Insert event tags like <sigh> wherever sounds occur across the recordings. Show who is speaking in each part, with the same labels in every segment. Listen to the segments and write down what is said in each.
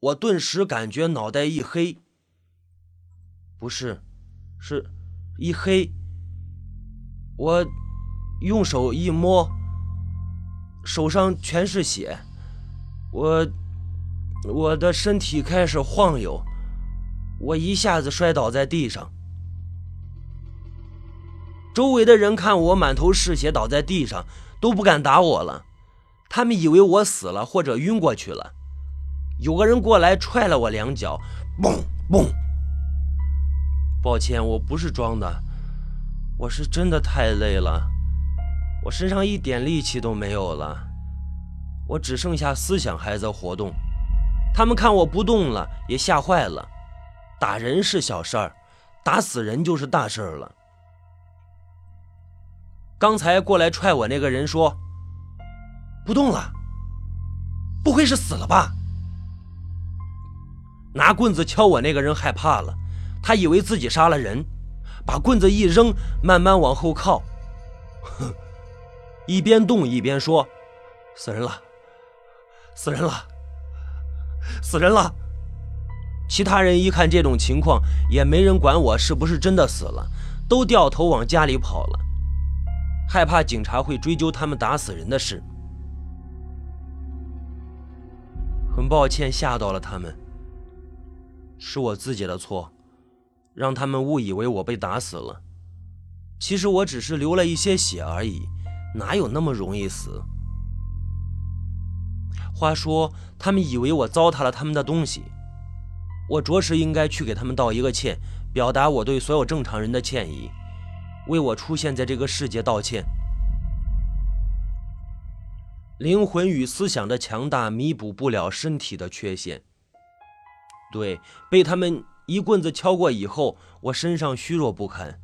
Speaker 1: 我顿时感觉脑袋一黑，不是，是一黑。我用手一摸，手上全是血，我我的身体开始晃悠，我一下子摔倒在地上。周围的人看我满头是血倒在地上，都不敢打我了，他们以为我死了或者晕过去了。有个人过来踹了我两脚，嘣嘣。抱歉，我不是装的。我是真的太累了，我身上一点力气都没有了，我只剩下思想还在活动。他们看我不动了，也吓坏了。打人是小事儿，打死人就是大事儿了。刚才过来踹我那个人说：“不动了，不会是死了吧？”拿棍子敲我那个人害怕了，他以为自己杀了人。把棍子一扔，慢慢往后靠，哼，<laughs> 一边动一边说：“死人了，死人了，死人了。”其他人一看这种情况，也没人管我是不是真的死了，都掉头往家里跑了，害怕警察会追究他们打死人的事。很抱歉吓到了他们，是我自己的错。让他们误以为我被打死了，其实我只是流了一些血而已，哪有那么容易死？话说，他们以为我糟蹋了他们的东西，我着实应该去给他们道一个歉，表达我对所有正常人的歉意，为我出现在这个世界道歉。灵魂与思想的强大弥补不了身体的缺陷，对，被他们。一棍子敲过以后，我身上虚弱不堪，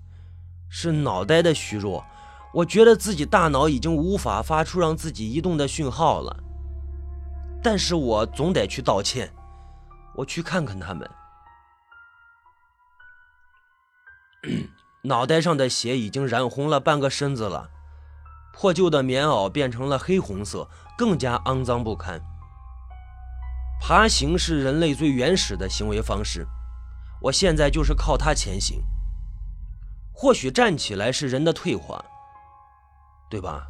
Speaker 1: 是脑袋的虚弱。我觉得自己大脑已经无法发出让自己移动的讯号了。但是我总得去道歉，我去看看他们。<coughs> 脑袋上的血已经染红了半个身子了，破旧的棉袄变成了黑红色，更加肮脏不堪。爬行是人类最原始的行为方式。我现在就是靠它前行。或许站起来是人的退化，对吧？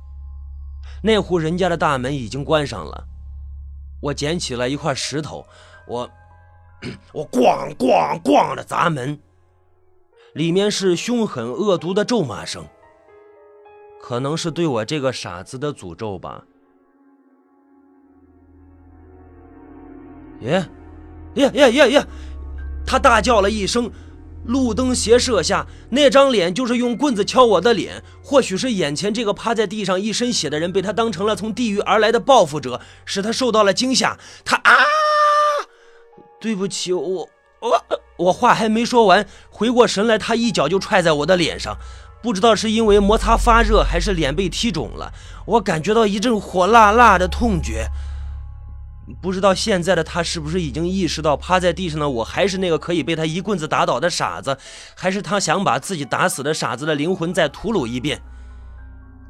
Speaker 1: 那户人家的大门已经关上了。我捡起了一块石头，我 <clears throat> 我咣咣咣的砸门，里面是凶狠恶毒的咒骂声，可能是对我这个傻子的诅咒吧。耶耶耶耶耶！他大叫了一声，路灯斜射下，那张脸就是用棍子敲我的脸。或许是眼前这个趴在地上一身血的人被他当成了从地狱而来的报复者，使他受到了惊吓。他啊，对不起，我我我话还没说完，回过神来，他一脚就踹在我的脸上。不知道是因为摩擦发热，还是脸被踢肿了，我感觉到一阵火辣辣的痛觉。不知道现在的他是不是已经意识到趴在地上的我还是那个可以被他一棍子打倒的傻子，还是他想把自己打死的傻子的灵魂再屠戮一遍？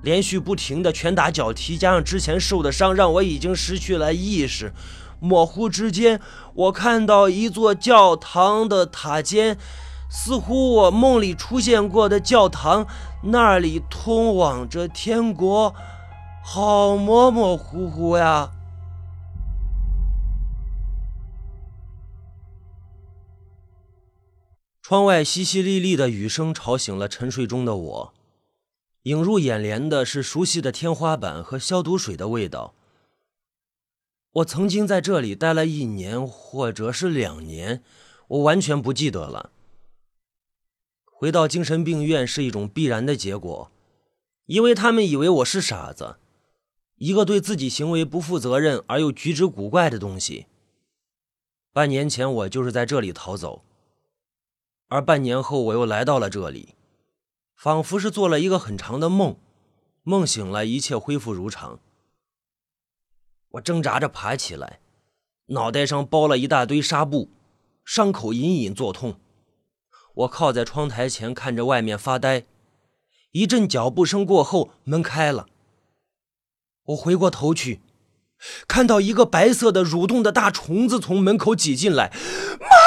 Speaker 1: 连续不停的拳打脚踢，加上之前受的伤，让我已经失去了意识。模糊之间，我看到一座教堂的塔尖，似乎我梦里出现过的教堂，那里通往着天国，好模模糊糊呀。窗外淅淅沥沥的雨声吵醒了沉睡中的我，映入眼帘的是熟悉的天花板和消毒水的味道。我曾经在这里待了一年，或者是两年，我完全不记得了。回到精神病院是一种必然的结果，因为他们以为我是傻子，一个对自己行为不负责任而又举止古怪的东西。半年前，我就是在这里逃走。而半年后，我又来到了这里，仿佛是做了一个很长的梦，梦醒了，一切恢复如常。我挣扎着爬起来，脑袋上包了一大堆纱布，伤口隐隐作痛。我靠在窗台前，看着外面发呆。一阵脚步声过后，门开了。我回过头去，看到一个白色的蠕动的大虫子从门口挤进来，妈！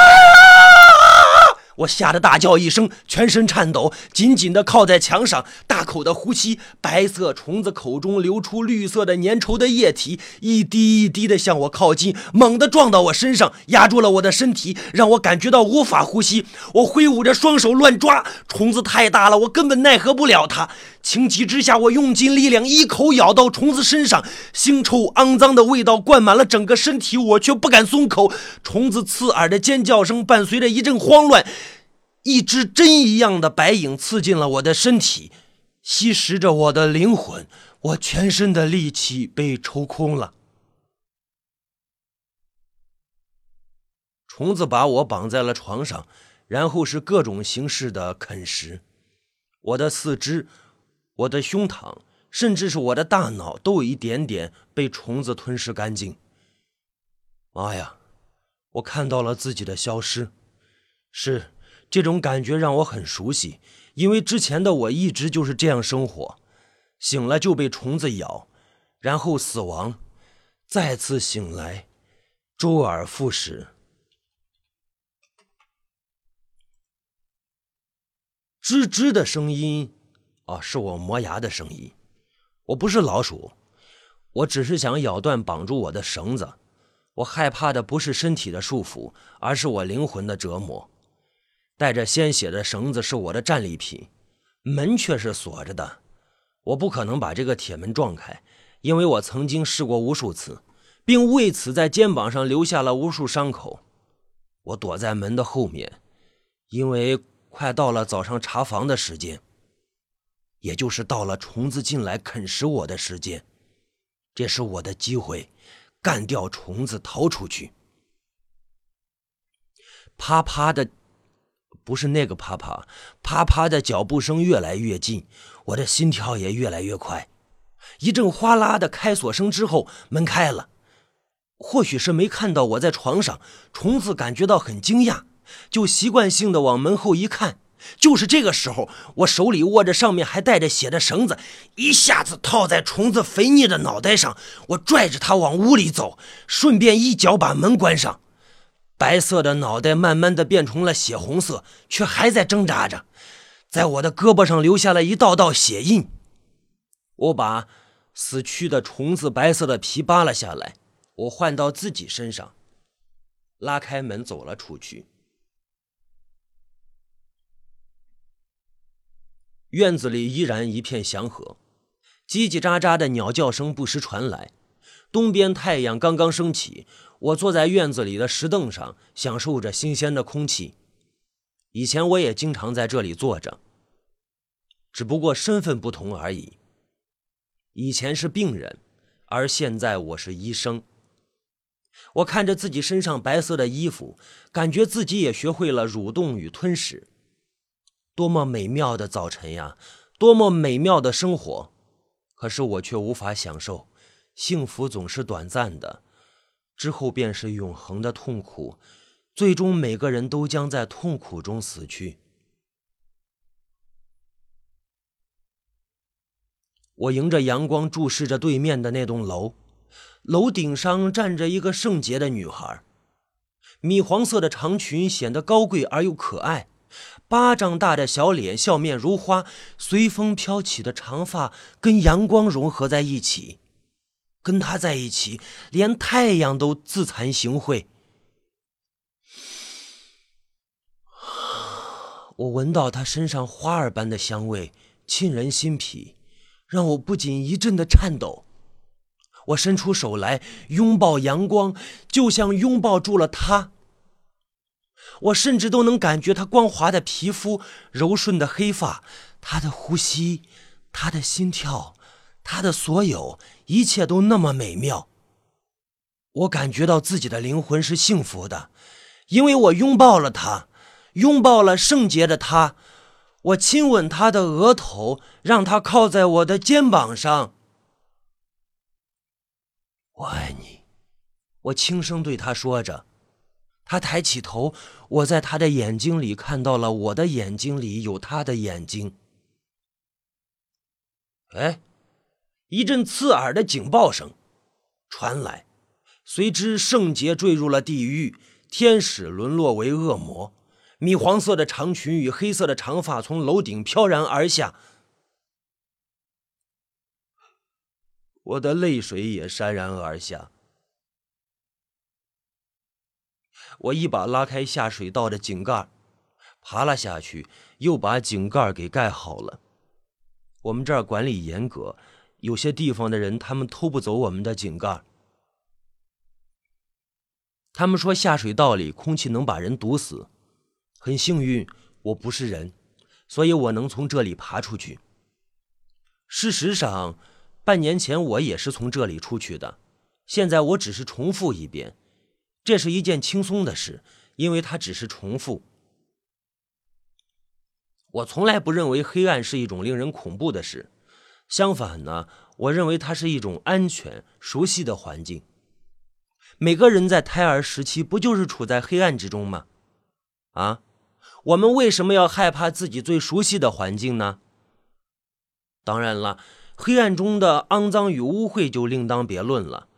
Speaker 1: 我吓得大叫一声，全身颤抖，紧紧地靠在墙上，大口的呼吸。白色虫子口中流出绿色的粘稠的液体，一滴一滴的向我靠近，猛地撞到我身上，压住了我的身体，让我感觉到无法呼吸。我挥舞着双手乱抓，虫子太大了，我根本奈何不了它。情急之下，我用尽力量，一口咬到虫子身上，腥臭肮脏的味道灌满了整个身体，我却不敢松口。虫子刺耳的尖叫声伴随着一阵慌乱。一只针一样的白影刺进了我的身体，吸食着我的灵魂，我全身的力气被抽空了。虫子把我绑在了床上，然后是各种形式的啃食。我的四肢、我的胸膛，甚至是我的大脑，都有一点点被虫子吞噬干净。妈呀！我看到了自己的消失，是。这种感觉让我很熟悉，因为之前的我一直就是这样生活：醒了就被虫子咬，然后死亡，再次醒来，周而复始。吱吱的声音，啊，是我磨牙的声音。我不是老鼠，我只是想咬断绑住我的绳子。我害怕的不是身体的束缚，而是我灵魂的折磨。带着鲜血的绳子是我的战利品，门却是锁着的。我不可能把这个铁门撞开，因为我曾经试过无数次，并为此在肩膀上留下了无数伤口。我躲在门的后面，因为快到了早上查房的时间，也就是到了虫子进来啃食我的时间。这是我的机会，干掉虫子，逃出去。啪啪的。不是那个啪啪啪啪的脚步声越来越近，我的心跳也越来越快。一阵哗啦的开锁声之后，门开了。或许是没看到我在床上，虫子感觉到很惊讶，就习惯性的往门后一看。就是这个时候，我手里握着上面还带着血的绳子，一下子套在虫子肥腻的脑袋上，我拽着它往屋里走，顺便一脚把门关上。白色的脑袋慢慢的变成了血红色，却还在挣扎着，在我的胳膊上留下了一道道血印。我把死去的虫子白色的皮扒了下来，我换到自己身上，拉开门走了出去。院子里依然一片祥和，叽叽喳喳的鸟叫声不时传来。东边太阳刚刚升起。我坐在院子里的石凳上，享受着新鲜的空气。以前我也经常在这里坐着，只不过身份不同而已。以前是病人，而现在我是医生。我看着自己身上白色的衣服，感觉自己也学会了蠕动与吞食。多么美妙的早晨呀！多么美妙的生活！可是我却无法享受。幸福总是短暂的。之后便是永恒的痛苦，最终每个人都将在痛苦中死去。我迎着阳光注视着对面的那栋楼，楼顶上站着一个圣洁的女孩，米黄色的长裙显得高贵而又可爱，巴掌大的小脸，笑面如花，随风飘起的长发跟阳光融合在一起。跟他在一起，连太阳都自惭形秽。我闻到他身上花儿般的香味，沁人心脾，让我不仅一阵的颤抖。我伸出手来拥抱阳光，就像拥抱住了他。我甚至都能感觉他光滑的皮肤、柔顺的黑发、他的呼吸、他的心跳。他的所有一切都那么美妙，我感觉到自己的灵魂是幸福的，因为我拥抱了他，拥抱了圣洁的他，我亲吻他的额头，让他靠在我的肩膀上。我爱你，我轻声对他说着。他抬起头，我在他的眼睛里看到了我的眼睛里有他的眼睛。哎。一阵刺耳的警报声，传来，随之圣洁坠入了地狱，天使沦落为恶魔。米黄色的长裙与黑色的长发从楼顶飘然而下，我的泪水也潸然而下。我一把拉开下水道的井盖，爬了下去，又把井盖给盖好了。我们这儿管理严格，有些地方的人他们偷不走我们的井盖。他们说下水道里空气能把人毒死。很幸运，我不是人，所以我能从这里爬出去。事实上，半年前我也是从这里出去的。现在我只是重复一遍，这是一件轻松的事，因为它只是重复。我从来不认为黑暗是一种令人恐怖的事，相反呢，我认为它是一种安全、熟悉的环境。每个人在胎儿时期不就是处在黑暗之中吗？啊？我们为什么要害怕自己最熟悉的环境呢？当然了，黑暗中的肮脏与污秽就另当别论了。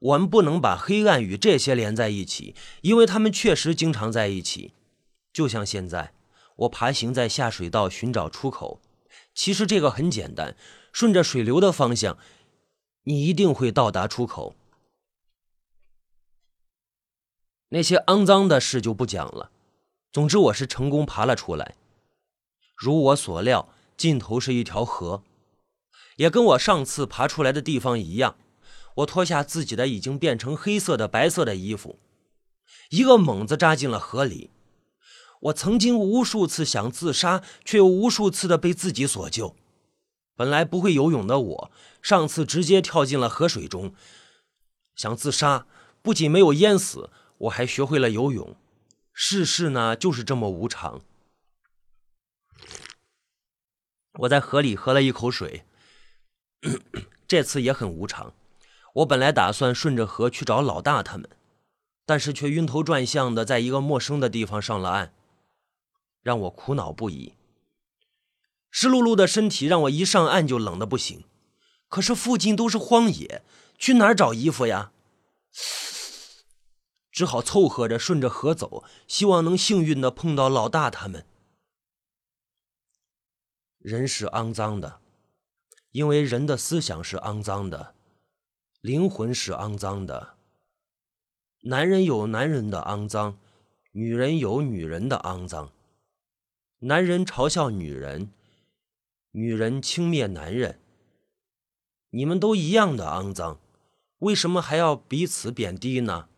Speaker 1: 我们不能把黑暗与这些连在一起，因为他们确实经常在一起。就像现在，我爬行在下水道寻找出口。其实这个很简单，顺着水流的方向，你一定会到达出口。那些肮脏的事就不讲了。总之，我是成功爬了出来。如我所料，尽头是一条河，也跟我上次爬出来的地方一样。我脱下自己的已经变成黑色的、白色的衣服，一个猛子扎进了河里。我曾经无数次想自杀，却又无数次的被自己所救。本来不会游泳的我，上次直接跳进了河水中，想自杀，不仅没有淹死，我还学会了游泳。世事呢，就是这么无常。我在河里喝了一口水，<coughs> 这次也很无常。我本来打算顺着河去找老大他们，但是却晕头转向的在一个陌生的地方上了岸，让我苦恼不已。湿漉漉的身体让我一上岸就冷的不行，可是附近都是荒野，去哪儿找衣服呀？只好凑合着顺着河走，希望能幸运的碰到老大他们。人是肮脏的，因为人的思想是肮脏的，灵魂是肮脏的。男人有男人的肮脏，女人有女人的肮脏。男人嘲笑女人，女人轻蔑男人。你们都一样的肮脏，为什么还要彼此贬低呢？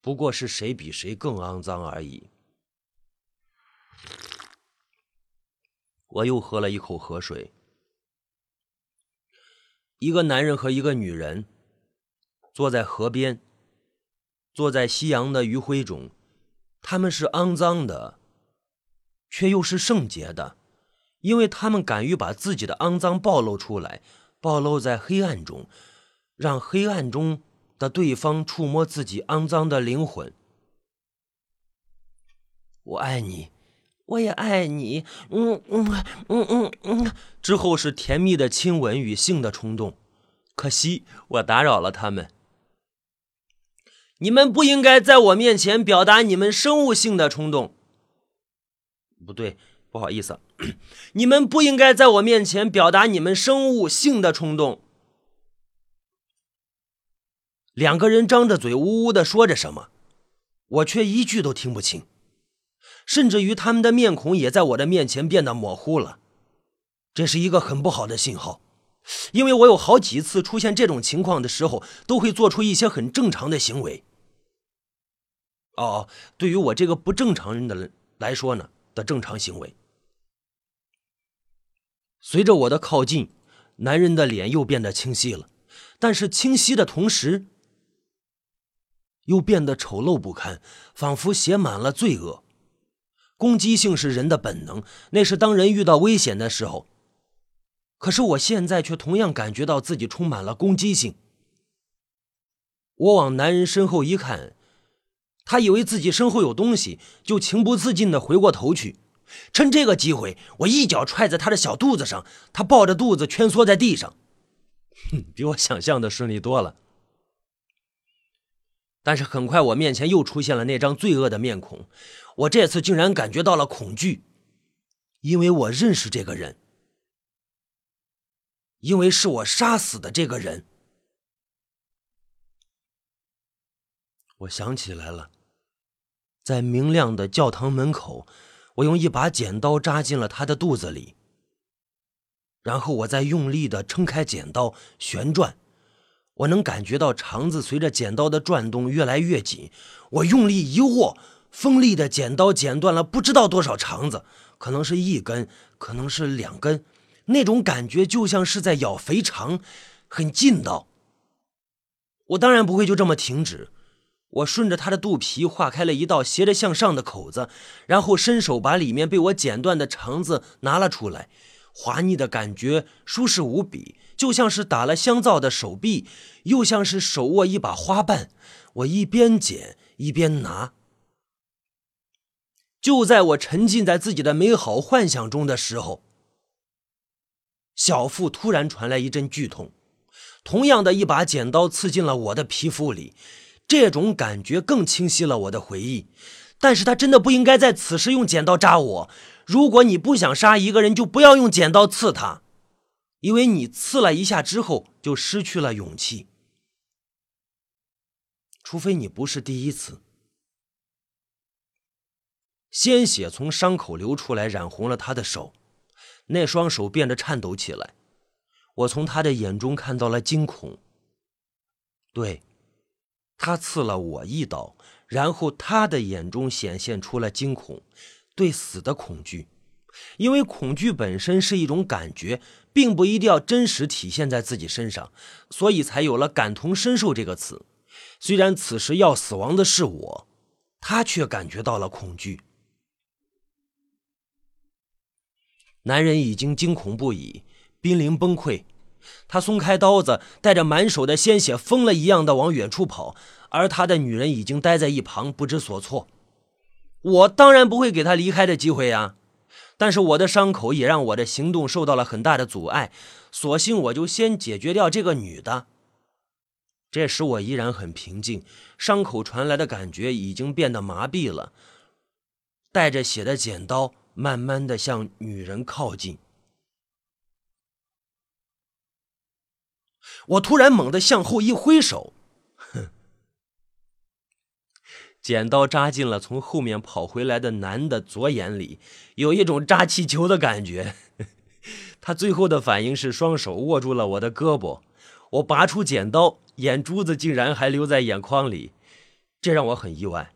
Speaker 1: 不过是谁比谁更肮脏而已。我又喝了一口河水。一个男人和一个女人坐在河边，坐在夕阳的余晖中，他们是肮脏的，却又是圣洁的，因为他们敢于把自己的肮脏暴露出来，暴露在黑暗中，让黑暗中。的对方触摸自己肮脏的灵魂。我爱你，我也爱你。嗯嗯嗯嗯嗯。之后是甜蜜的亲吻与性的冲动。可惜我打扰了他们。你们不应该在我面前表达你们生物性的冲动。不对，不好意思，<coughs> 你们不应该在我面前表达你们生物性的冲动。两个人张着嘴，呜呜的说着什么，我却一句都听不清，甚至于他们的面孔也在我的面前变得模糊了。这是一个很不好的信号，因为我有好几次出现这种情况的时候，都会做出一些很正常的行为。哦，对于我这个不正常人的来说呢，的正常行为。随着我的靠近，男人的脸又变得清晰了，但是清晰的同时。又变得丑陋不堪，仿佛写满了罪恶。攻击性是人的本能，那是当人遇到危险的时候。可是我现在却同样感觉到自己充满了攻击性。我往男人身后一看，他以为自己身后有东西，就情不自禁地回过头去。趁这个机会，我一脚踹在他的小肚子上，他抱着肚子蜷缩在地上。哼，比我想象的顺利多了。但是很快，我面前又出现了那张罪恶的面孔。我这次竟然感觉到了恐惧，因为我认识这个人，因为是我杀死的这个人。我想起来了，在明亮的教堂门口，我用一把剪刀扎进了他的肚子里，然后我再用力的撑开剪刀，旋转。我能感觉到肠子随着剪刀的转动越来越紧，我用力一握，锋利的剪刀剪断了不知道多少肠子，可能是一根，可能是两根，那种感觉就像是在咬肥肠，很劲道。我当然不会就这么停止，我顺着他的肚皮划开了一道斜着向上的口子，然后伸手把里面被我剪断的肠子拿了出来。滑腻的感觉，舒适无比，就像是打了香皂的手臂，又像是手握一把花瓣。我一边剪一边拿。就在我沉浸在自己的美好幻想中的时候，小腹突然传来一阵剧痛，同样的一把剪刀刺进了我的皮肤里，这种感觉更清晰了我的回忆。但是他真的不应该在此时用剪刀扎我。如果你不想杀一个人，就不要用剪刀刺他，因为你刺了一下之后就失去了勇气。除非你不是第一次。鲜血从伤口流出来，染红了他的手，那双手变得颤抖起来。我从他的眼中看到了惊恐。对，他刺了我一刀，然后他的眼中显现出了惊恐。对死的恐惧，因为恐惧本身是一种感觉，并不一定要真实体现在自己身上，所以才有了“感同身受”这个词。虽然此时要死亡的是我，他却感觉到了恐惧。男人已经惊恐不已，濒临崩溃。他松开刀子，带着满手的鲜血，疯了一样的往远处跑，而他的女人已经待在一旁，不知所措。我当然不会给他离开的机会呀，但是我的伤口也让我的行动受到了很大的阻碍，索性我就先解决掉这个女的。这时我依然很平静，伤口传来的感觉已经变得麻痹了。带着血的剪刀慢慢的向女人靠近，我突然猛地向后一挥手。哼剪刀扎进了从后面跑回来的男的左眼里，有一种扎气球的感觉。<laughs> 他最后的反应是双手握住了我的胳膊，我拔出剪刀，眼珠子竟然还留在眼眶里，这让我很意外。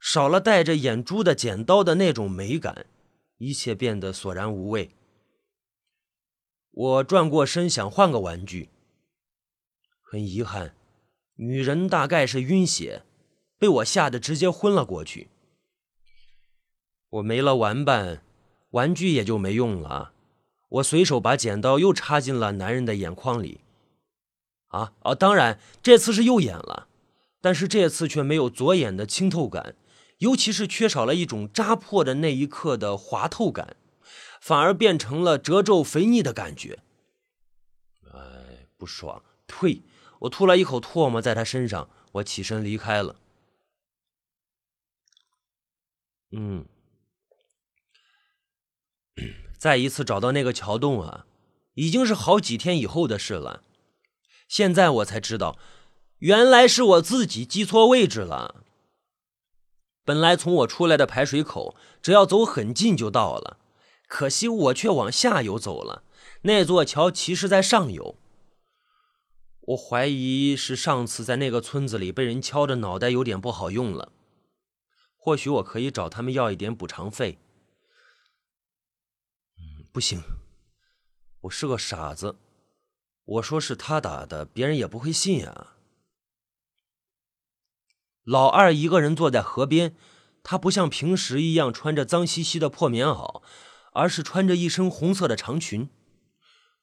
Speaker 1: 少了带着眼珠的剪刀的那种美感，一切变得索然无味。我转过身想换个玩具，很遗憾，女人大概是晕血。被我吓得直接昏了过去。我没了玩伴，玩具也就没用了。我随手把剪刀又插进了男人的眼眶里。啊哦，当然这次是右眼了，但是这次却没有左眼的清透感，尤其是缺少了一种扎破的那一刻的滑透感，反而变成了褶皱肥腻的感觉。哎，不爽！退！我吐了一口唾沫在他身上，我起身离开了。嗯，<clears throat> 再一次找到那个桥洞啊，已经是好几天以后的事了。现在我才知道，原来是我自己记错位置了。本来从我出来的排水口，只要走很近就到了，可惜我却往下游走了。那座桥其实在上游。我怀疑是上次在那个村子里被人敲的脑袋有点不好用了。或许我可以找他们要一点补偿费。嗯，不行，我是个傻子。我说是他打的，别人也不会信啊。老二一个人坐在河边，他不像平时一样穿着脏兮兮的破棉袄，而是穿着一身红色的长裙。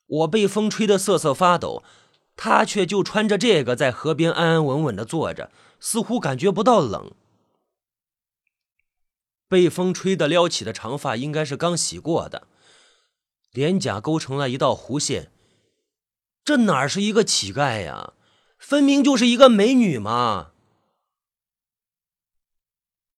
Speaker 1: 我被风吹得瑟瑟发抖，他却就穿着这个在河边安安稳稳的坐着，似乎感觉不到冷。被风吹得撩起的长发应该是刚洗过的，脸颊勾成了一道弧线，这哪是一个乞丐呀？分明就是一个美女嘛！